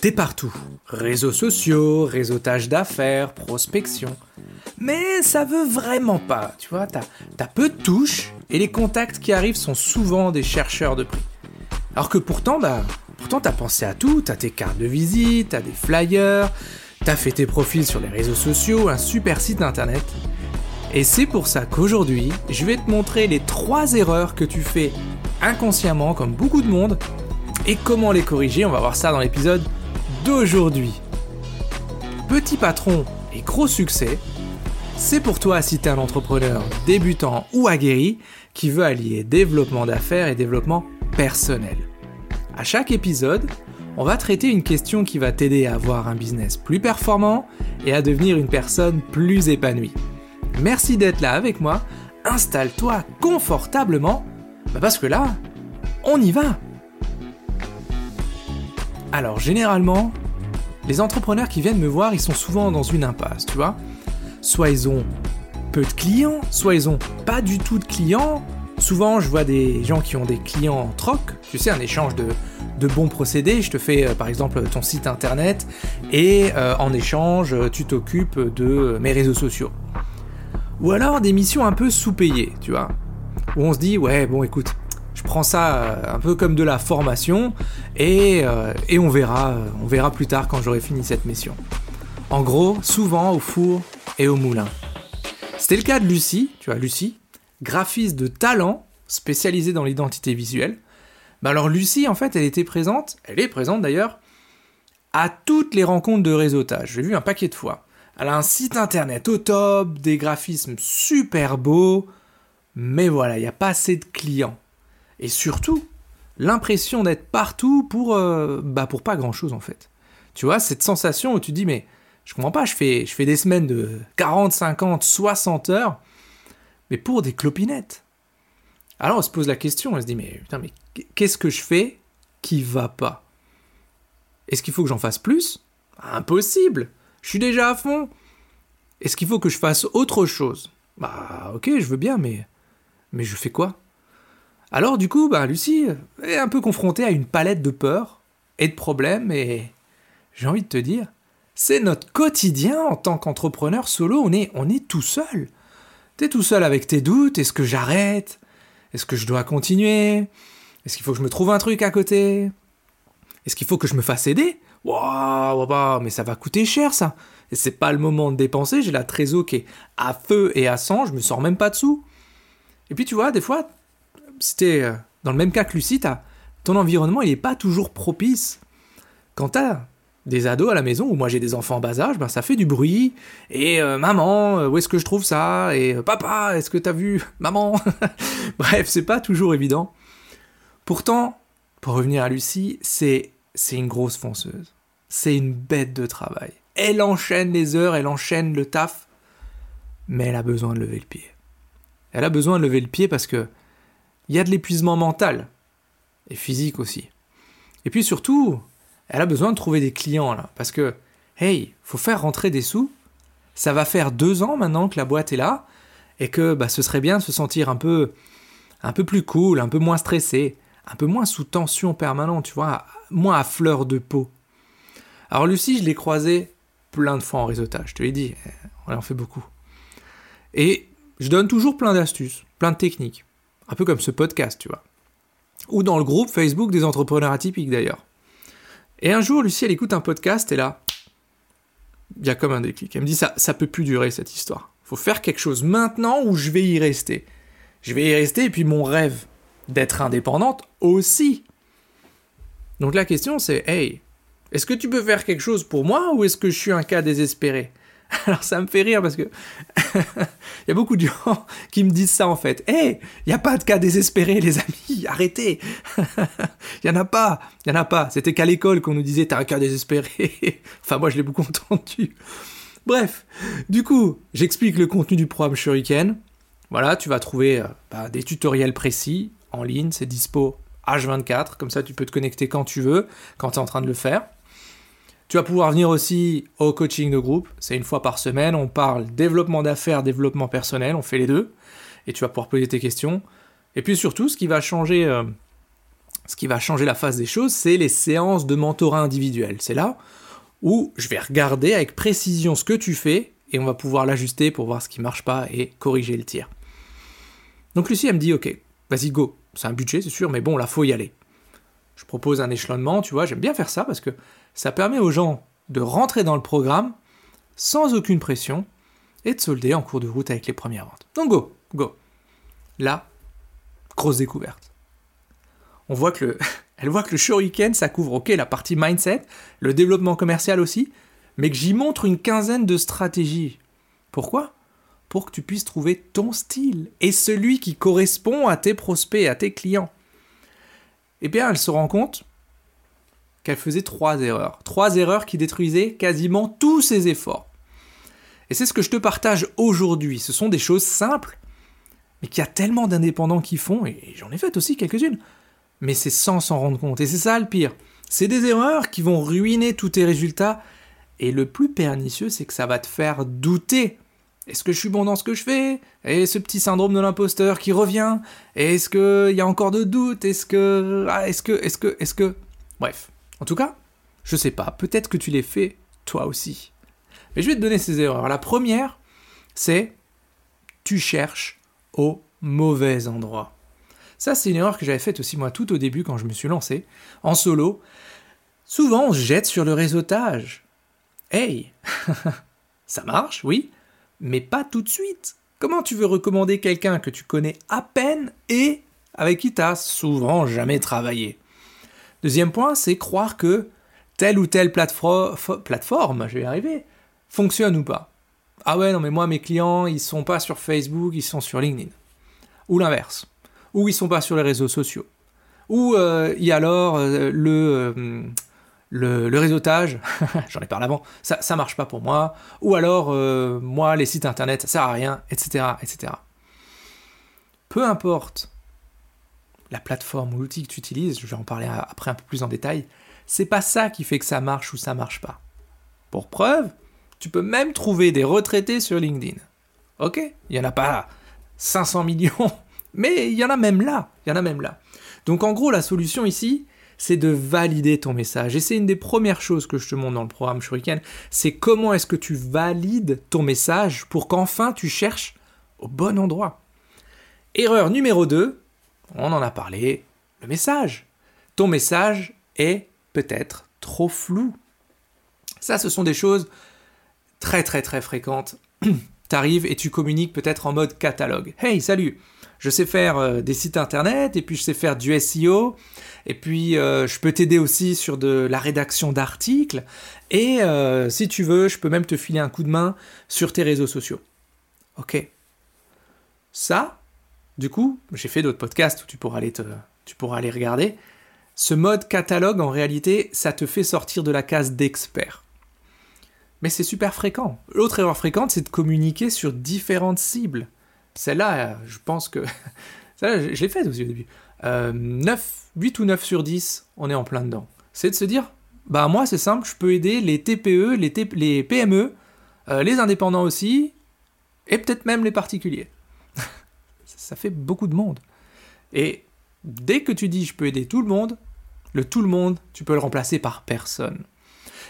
T'es partout. Réseaux sociaux, réseautage d'affaires, prospection. Mais ça veut vraiment pas, tu vois, t'as as peu de touches et les contacts qui arrivent sont souvent des chercheurs de prix. Alors que pourtant, bah, pourtant t'as pensé à tout, t'as tes cartes de visite, t'as des flyers, t'as fait tes profils sur les réseaux sociaux, un super site internet. Et c'est pour ça qu'aujourd'hui, je vais te montrer les trois erreurs que tu fais inconsciemment, comme beaucoup de monde, et comment les corriger. On va voir ça dans l'épisode d'aujourd'hui. Petit patron et gros succès, c'est pour toi si t'es un entrepreneur débutant ou aguerri qui veut allier développement d'affaires et développement personnel. À chaque épisode, on va traiter une question qui va t'aider à avoir un business plus performant et à devenir une personne plus épanouie. Merci d'être là avec moi. Installe-toi confortablement, bah parce que là, on y va. Alors généralement, les entrepreneurs qui viennent me voir, ils sont souvent dans une impasse, tu vois. Soit ils ont peu de clients, soit ils ont pas du tout de clients. Souvent, je vois des gens qui ont des clients en troc, tu sais, un échange de, bons procédés. Je te fais euh, par exemple ton site internet et euh, en échange, tu t'occupes de mes réseaux sociaux. Ou alors des missions un peu sous-payées, tu vois. Où on se dit, ouais, bon, écoute, prends ça euh, un peu comme de la formation et, euh, et on verra, euh, on verra plus tard quand j'aurai fini cette mission. En gros, souvent au four et au moulin. C'était le cas de Lucie, tu vois, Lucie, graphiste de talent spécialisée dans l'identité visuelle. Bah alors Lucie, en fait, elle était présente, elle est présente d'ailleurs, à toutes les rencontres de réseautage. J'ai vu un paquet de fois. Elle a un site internet au top, des graphismes super beaux, mais voilà, il n'y a pas assez de clients. Et surtout, l'impression d'être partout pour, euh, bah pour pas grand chose en fait. Tu vois, cette sensation où tu dis, mais je comprends pas, je fais, je fais des semaines de 40, 50, 60 heures, mais pour des clopinettes. Alors on se pose la question, on se dit, mais putain, mais qu'est-ce que je fais qui va pas? Est-ce qu'il faut que j'en fasse plus? Impossible je suis déjà à fond. Est-ce qu'il faut que je fasse autre chose? Bah ok, je veux bien, mais mais je fais quoi? Alors du coup, bah Lucie est un peu confrontée à une palette de peurs et de problèmes et j'ai envie de te dire, c'est notre quotidien en tant qu'entrepreneur solo. On est on est tout seul. T'es tout seul avec tes doutes. Est-ce que j'arrête? Est-ce que je dois continuer? Est-ce qu'il faut que je me trouve un truc à côté? Est-ce qu'il faut que je me fasse aider? Waouh, mais ça va coûter cher ça. Et c'est pas le moment de dépenser, j'ai la trésor qui est à feu et à sang, je me sors même pas dessous. Et puis tu vois, des fois, c'était euh, dans le même cas que Lucie, ton environnement il est pas toujours propice. Quand t'as des ados à la maison, ou moi j'ai des enfants en bas âge, ben ça fait du bruit. Et euh, maman, euh, où est-ce que je trouve ça? Et papa, est-ce que t'as vu Maman? Bref, c'est pas toujours évident. Pourtant, pour revenir à Lucie, c'est une grosse fonceuse. C'est une bête de travail. Elle enchaîne les heures, elle enchaîne le taf, mais elle a besoin de lever le pied. Elle a besoin de lever le pied parce que il y a de l'épuisement mental et physique aussi. Et puis surtout, elle a besoin de trouver des clients là, parce que hey, faut faire rentrer des sous. Ça va faire deux ans maintenant que la boîte est là et que bah, ce serait bien de se sentir un peu, un peu plus cool, un peu moins stressé, un peu moins sous tension permanente, tu vois, moins à fleur de peau. Alors Lucie, je l'ai croisée plein de fois en réseautage, je te l'ai dit, on en fait beaucoup. Et je donne toujours plein d'astuces, plein de techniques, un peu comme ce podcast, tu vois. Ou dans le groupe Facebook des entrepreneurs atypiques d'ailleurs. Et un jour, Lucie, elle écoute un podcast et là, il y a comme un déclic. Elle me dit ça, ça peut plus durer cette histoire. Faut faire quelque chose maintenant ou je vais y rester. Je vais y rester et puis mon rêve d'être indépendante aussi. Donc la question c'est, hey, est-ce que tu peux faire quelque chose pour moi ou est-ce que je suis un cas désespéré? Alors ça me fait rire parce que il y a beaucoup de gens qui me disent ça en fait. Hey, il n'y a pas de cas désespéré les amis, arrêtez. Il y en a pas, il y en a pas. C'était qu'à l'école qu'on nous disait t'as un cas désespéré. enfin moi je l'ai beaucoup entendu. Bref, du coup, j'explique le contenu du programme Shuriken. Voilà, tu vas trouver euh, bah, des tutoriels précis en ligne, c'est dispo H24, comme ça tu peux te connecter quand tu veux, quand tu es en train de le faire. Tu vas pouvoir venir aussi au coaching de groupe, c'est une fois par semaine, on parle développement d'affaires, développement personnel, on fait les deux, et tu vas pouvoir poser tes questions. Et puis surtout, ce qui va changer, euh, ce qui va changer la face des choses, c'est les séances de mentorat individuel. C'est là où je vais regarder avec précision ce que tu fais et on va pouvoir l'ajuster pour voir ce qui marche pas et corriger le tir. Donc Lucie, elle me dit, ok, vas-y, go. C'est un budget, c'est sûr, mais bon, là, faut y aller. Je propose un échelonnement, tu vois, j'aime bien faire ça parce que ça permet aux gens de rentrer dans le programme sans aucune pression et de solder en cours de route avec les premières ventes. Donc go, go. Là, grosse découverte. On voit que le, elle voit que le shuriken, ça couvre, ok, la partie mindset, le développement commercial aussi, mais que j'y montre une quinzaine de stratégies. Pourquoi? Pour que tu puisses trouver ton style et celui qui correspond à tes prospects, à tes clients. Eh bien, elle se rend compte qu'elle faisait trois erreurs. Trois erreurs qui détruisaient quasiment tous ses efforts. Et c'est ce que je te partage aujourd'hui. Ce sont des choses simples, mais qu'il y a tellement d'indépendants qui font, et j'en ai fait aussi quelques-unes, mais c'est sans s'en rendre compte. Et c'est ça le pire. C'est des erreurs qui vont ruiner tous tes résultats, et le plus pernicieux, c'est que ça va te faire douter. Est-ce que je suis bon dans ce que je fais? Et ce petit syndrome de l'imposteur qui revient? Est-ce qu'il y a encore de doutes? Est-ce que... Ah, est-ce que... Est-ce que... Est-ce que... Bref. En tout cas, je sais pas. Peut-être que tu les fais toi aussi. Mais je vais te donner ces erreurs. La première, c'est tu cherches au mauvais endroit. Ça, c'est une erreur que j'avais faite aussi moi tout au début quand je me suis lancé en solo. Souvent, on se jette sur le réseautage. Hey Ça marche, oui, mais pas tout de suite. Comment tu veux recommander quelqu'un que tu connais à peine et avec qui tu as souvent jamais travaillé? Deuxième point, c'est croire que telle ou telle plateforme, je vais y arriver, fonctionne ou pas. Ah ouais, non, mais moi, mes clients, ils sont pas sur Facebook, ils sont sur LinkedIn. Ou l'inverse. Ou ils sont pas sur les réseaux sociaux. Ou il y a alors euh, euh, le, réseautage, j'en ai parlé avant, ça, ça marche pas pour moi. Ou alors, moi, les sites internet, ça sert à rien, etc., etc. Peu importe la plateforme ou l'outil que tu utilises, je vais en parler après un peu plus en détail, c'est pas ça qui fait que ça marche ou ça marche pas. Pour preuve, tu peux même trouver des retraités sur LinkedIn. Ok Il n'y en a pas 500 millions, mais il a même là. Il y en a même là. Donc en gros, la solution ici, c'est de valider ton message. Et c'est une des premières choses que je te montre dans le programme Shuriken, c'est comment est-ce que tu valides ton message pour qu'enfin tu cherches au bon endroit. Erreur numéro 2, on en a parlé, le message. Ton message est peut-être trop flou. Ça, ce sont des choses très très très fréquente. T'arrives et tu communiques peut-être en mode catalogue. Hey, salut Je sais faire euh, des sites internet, et puis je sais faire du SEO, et puis euh, je peux t'aider aussi sur la rédaction d'articles, et euh, si tu veux, je peux même te filer un coup de main sur tes réseaux sociaux. Ok. Ça, du coup, j'ai fait d'autres podcasts où tu pourras aller, tu pourras aller regarder. Ce mode catalogue, en réalité, ça te fait sortir de la case d'expert mais c'est super fréquent. L'autre erreur fréquente, c'est de communiquer sur différentes cibles. Celle-là, je pense que... Celle-là, je l'ai faite aussi au début. 9, euh, 8 ou 9 sur 10, on est en plein dedans. C'est de se dire, bah moi c'est simple, je peux aider les TPE, les, les PME, euh, les indépendants aussi, et peut-être même les particuliers. Ça fait beaucoup de monde. Et dès que tu dis je peux aider tout le monde, le tout le monde, tu peux le remplacer par personne.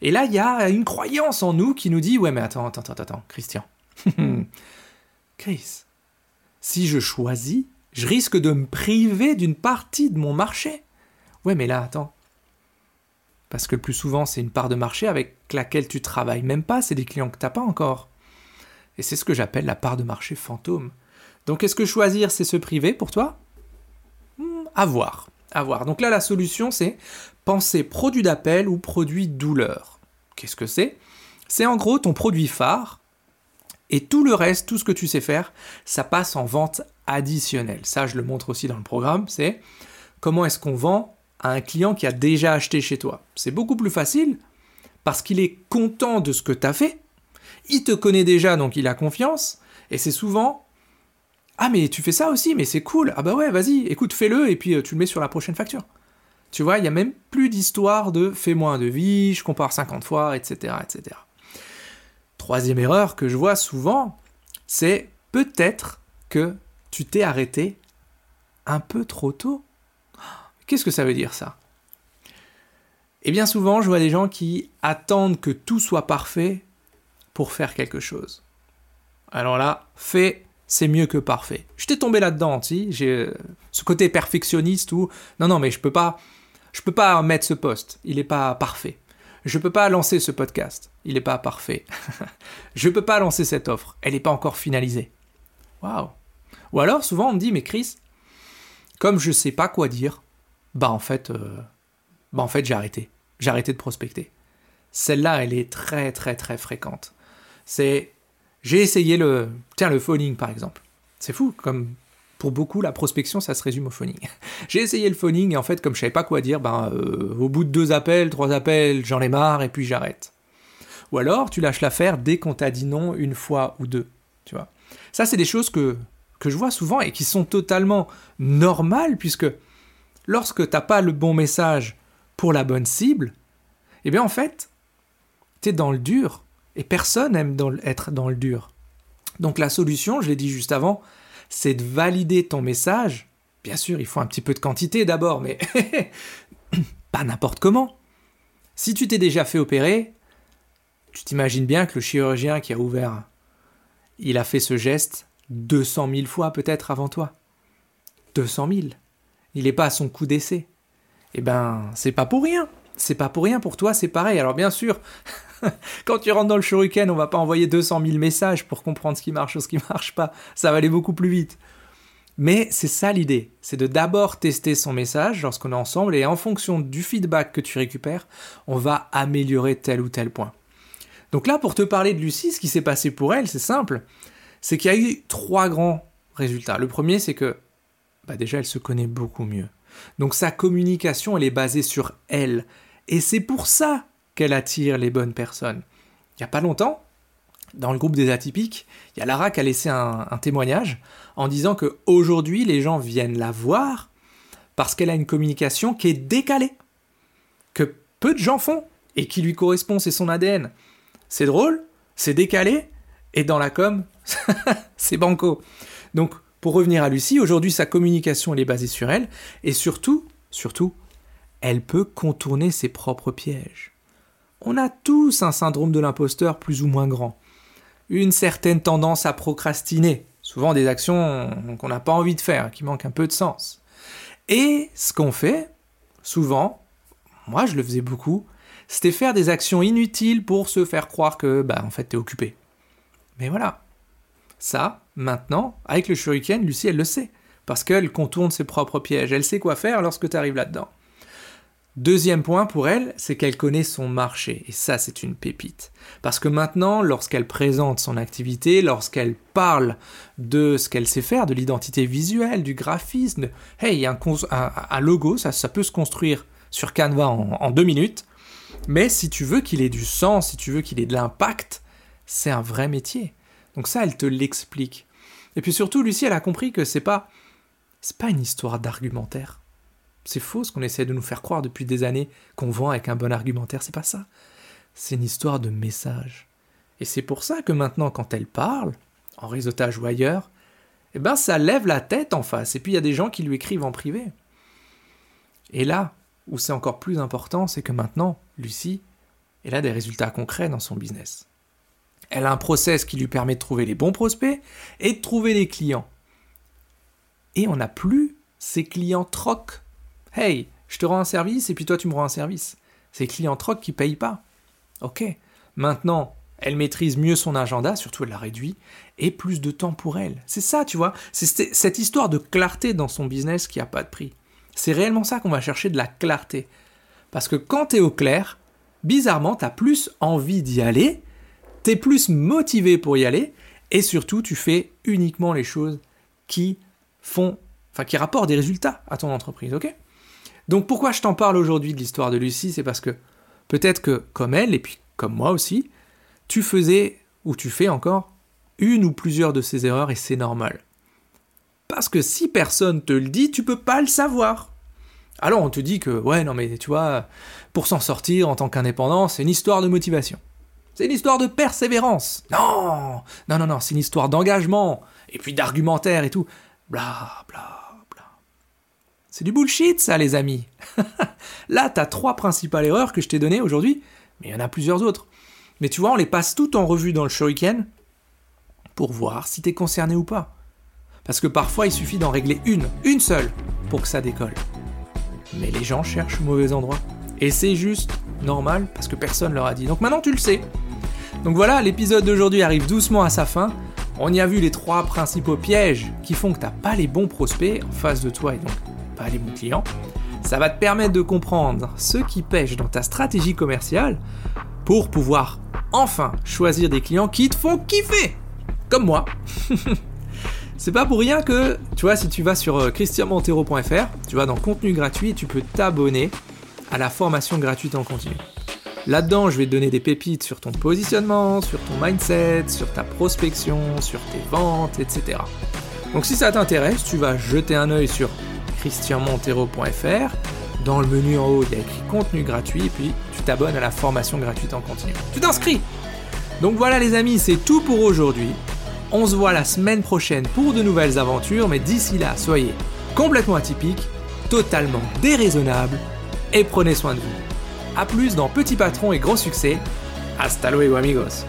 Et là, il y a une croyance en nous qui nous dit Ouais, mais attends, attends, attends, attends, Christian. Chris, si je choisis, je risque de me priver d'une partie de mon marché. Ouais, mais là, attends. Parce que le plus souvent, c'est une part de marché avec laquelle tu travailles même pas, c'est des clients que tu n'as pas encore. Et c'est ce que j'appelle la part de marché fantôme. Donc, est-ce que choisir, c'est se priver pour toi? Hmm, À. À voir. Donc là, la solution, c'est penser produit d'appel ou produit douleur. Qu'est-ce que c'est? C'est en gros ton produit phare et tout le reste, tout ce que tu sais faire, ça passe en vente additionnelle. Ça, je le montre aussi dans le programme, c'est comment est-ce qu'on vend à un client qui a déjà acheté chez toi. C'est beaucoup plus facile parce qu'il est content de ce que tu as fait, il te connaît déjà, donc il a confiance, et c'est souvent Ah mais tu fais ça aussi, mais c'est cool, ah bah ouais, vas-y, écoute, fais-le, et puis euh, tu le mets sur la prochaine facture. Tu vois, il n'y a même plus d'histoire de fais-moi un devis, je compare 50 fois, etc., etc. Troisième erreur que je vois souvent, c'est peut-être que tu t'es arrêté un peu trop tôt. Qu'est-ce que ça veut dire ça? Et bien souvent, je vois des gens qui attendent que tout soit parfait pour faire quelque chose. Alors là, fait, c'est mieux que parfait. Je t'ai tombé là-dedans, si j'ai euh, ce côté perfectionniste ou non non mais je peux pas je peux pas mettre ce poste, il n'est pas parfait. Je peux pas lancer ce podcast, il n'est pas parfait. je peux pas lancer cette offre, elle n'est pas encore finalisée. Waouh. Ou alors souvent on me dit mais Chris, comme je sais pas quoi dire, bah en fait euh, bah en fait j'ai arrêté. J'ai arrêté de prospecter. Celle-là, elle est très très très fréquente. C'est j'ai essayé le tiens le phoning par exemple. C'est fou comme pour beaucoup, la prospection, ça se résume au phoning. J'ai essayé le phoning et en fait, comme je savais pas quoi dire, ben, euh, au bout de deux appels, trois appels, j'en ai marre et puis j'arrête. Ou alors, tu lâches l'affaire dès qu'on t'a dit non une fois ou deux. Tu vois. Ça, c'est des choses que, je vois souvent et qui sont totalement normales puisque lorsque t'as pas le bon message pour la bonne cible, eh bien en fait, tu es dans le dur et personne aime être dans le dur. Donc la solution, je l'ai dit juste avant, c'est de valider ton message. Bien sûr, il faut un petit peu de quantité d'abord, mais pas n'importe comment. Si tu t'es déjà fait opérer, tu t'imagines bien que le chirurgien qui a ouvert, il a fait ce geste 200 000 fois peut-être avant toi. 200 000. Il n'est pas à son coup d'essai. Eh ben, c'est pas pour rien. C'est pas pour rien pour toi, c'est pareil. Alors bien sûr, Quand tu rentres dans le shuriken, on va pas envoyer 200 000 messages pour comprendre ce qui marche ou ce qui marche pas. Ça va aller beaucoup plus vite. Mais c'est ça l'idée, c'est de d'abord tester son message lorsqu'on est ensemble et en fonction du feedback que tu récupères, on va améliorer tel ou tel point. Donc là, pour te parler de Lucie, ce qui s'est passé pour elle, c'est simple, c'est qu'il y a eu trois grands résultats. Le premier, c'est que bah déjà, elle se connaît beaucoup mieux. Donc sa communication, elle est basée sur elle. Et c'est pour ça qu'elle attire les bonnes personnes. Il n'y a pas longtemps, dans le groupe des atypiques, il y a Lara qui a laissé un, témoignage en disant que aujourd'hui les gens viennent la voir parce qu'elle a une communication qui est décalée, que peu de gens font et qui lui correspond, c'est son ADN. C'est drôle, c'est décalé, et dans la com, c'est banco. Donc, pour revenir à Lucie, aujourd'hui sa communication elle est basée sur elle, et surtout, surtout, elle peut contourner ses propres pièges on a tous un syndrome de l'imposteur plus ou moins grand. Une certaine tendance à procrastiner, souvent des actions qu'on n'a pas envie de faire, qui manquent un peu de sens. Et ce qu'on fait, souvent, moi je le faisais beaucoup, c'était faire des actions inutiles pour se faire croire que, bah, en fait, t'es occupé. Mais voilà. Ça, maintenant, avec le shuriken, Lucie, elle le sait. Parce qu'elle contourne ses propres pièges. Elle sait quoi faire lorsque tu arrives là-dedans. Deuxième point pour elle, c'est qu'elle connaît son marché. Et ça, c'est une pépite. Parce que maintenant, lorsqu'elle présente son activité, lorsqu'elle parle de ce qu'elle sait faire, de l'identité visuelle, du graphisme, hey, un, un, logo, ça, peut se construire sur Canva en, deux minutes. Mais si tu veux qu'il ait du sens, si tu veux qu'il ait de l'impact, c'est un vrai métier. Donc ça, elle te l'explique. Et puis surtout, Lucie, elle a compris que c'est pas, c'est pas une histoire d'argumentaire. C'est faux ce qu'on essaie de nous faire croire depuis des années qu'on vend avec un bon argumentaire, c'est pas ça. C'est une histoire de message. Et c'est pour ça que maintenant, quand elle parle, en réseautage ou ailleurs, eh ben ça lève la tête en face. Et puis il y a des gens qui lui écrivent en privé. Et là, où c'est encore plus important, c'est que maintenant, Lucie, elle a des résultats concrets dans son business. Elle a un process qui lui permet de trouver les bons prospects et de trouver les clients. Et on n'a plus ces clients trocs Hey, je te rends un service et puis toi tu me rends un service. C'est client troc qui paye pas. Ok. Maintenant, elle maîtrise mieux son agenda, surtout elle l'a réduit, et plus de temps pour elle. C'est ça, tu vois. C'est cette histoire de clarté dans son business qui a pas de prix. C'est réellement ça qu'on va chercher de la clarté. Parce que quand tu es au clair, bizarrement, tu as plus envie d'y aller, tu es plus motivé pour y aller, et surtout, tu fais uniquement les choses qui font, enfin, qui rapportent des résultats à ton entreprise, ok? Donc pourquoi je t'en parle aujourd'hui de l'histoire de Lucie C'est parce que peut-être que, comme elle, et puis comme moi aussi, tu faisais, ou tu fais encore, une ou plusieurs de ces erreurs et c'est normal. Parce que si personne te le dit, tu peux pas le savoir. Alors on te dit que, ouais, non mais tu vois, pour s'en sortir en tant qu'indépendant, c'est une histoire de motivation. C'est une histoire de persévérance. Non, non, non, non, c'est une histoire d'engagement, et puis d'argumentaire et tout. Bla, bla, C'est du bullshit ça les amis. Là, t'as trois principales erreurs que je t'ai données aujourd'hui, mais il y en a plusieurs autres. Mais tu vois, on les passe toutes en revue dans le shuriken pour voir si t'es concerné ou pas. Parce que parfois, il suffit d'en régler une, une seule, pour que ça décolle. Mais les gens cherchent au mauvais endroit. Et c'est juste normal, parce que personne leur a dit. Donc maintenant, tu le sais. Donc voilà, l'épisode d'aujourd'hui arrive doucement à sa fin. On y a vu les trois principaux pièges qui font que t'as pas les bons prospects en face de toi et donc pas les bons clients. Ça va te permettre de comprendre ce qui pêche dans ta stratégie commerciale pour pouvoir enfin choisir des clients qui te font kiffer. Comme moi. C'est pas pour rien que, tu vois, si tu vas sur euh, christianmontero.fr, tu vas dans contenu gratuit et tu peux t'abonner à la formation gratuite en continu. Là-dedans, je vais te donner des pépites sur ton positionnement, sur ton mindset, sur ta prospection, sur tes ventes, etc. Donc si ça t'intéresse, tu vas jeter un œil sur christianmontero.fr. Dans le menu en haut, il y a écrit contenu gratuit et puis tu t'abonnes à la formation gratuite en continu. Tu t'inscris Donc voilà les amis, c'est tout pour aujourd'hui. On se voit la semaine prochaine pour de nouvelles aventures, mais d'ici là, soyez complètement atypiques, totalement déraisonnables et prenez soin de vous. A plus dans Petit Patron et Gros Succès. Hasta luego amigos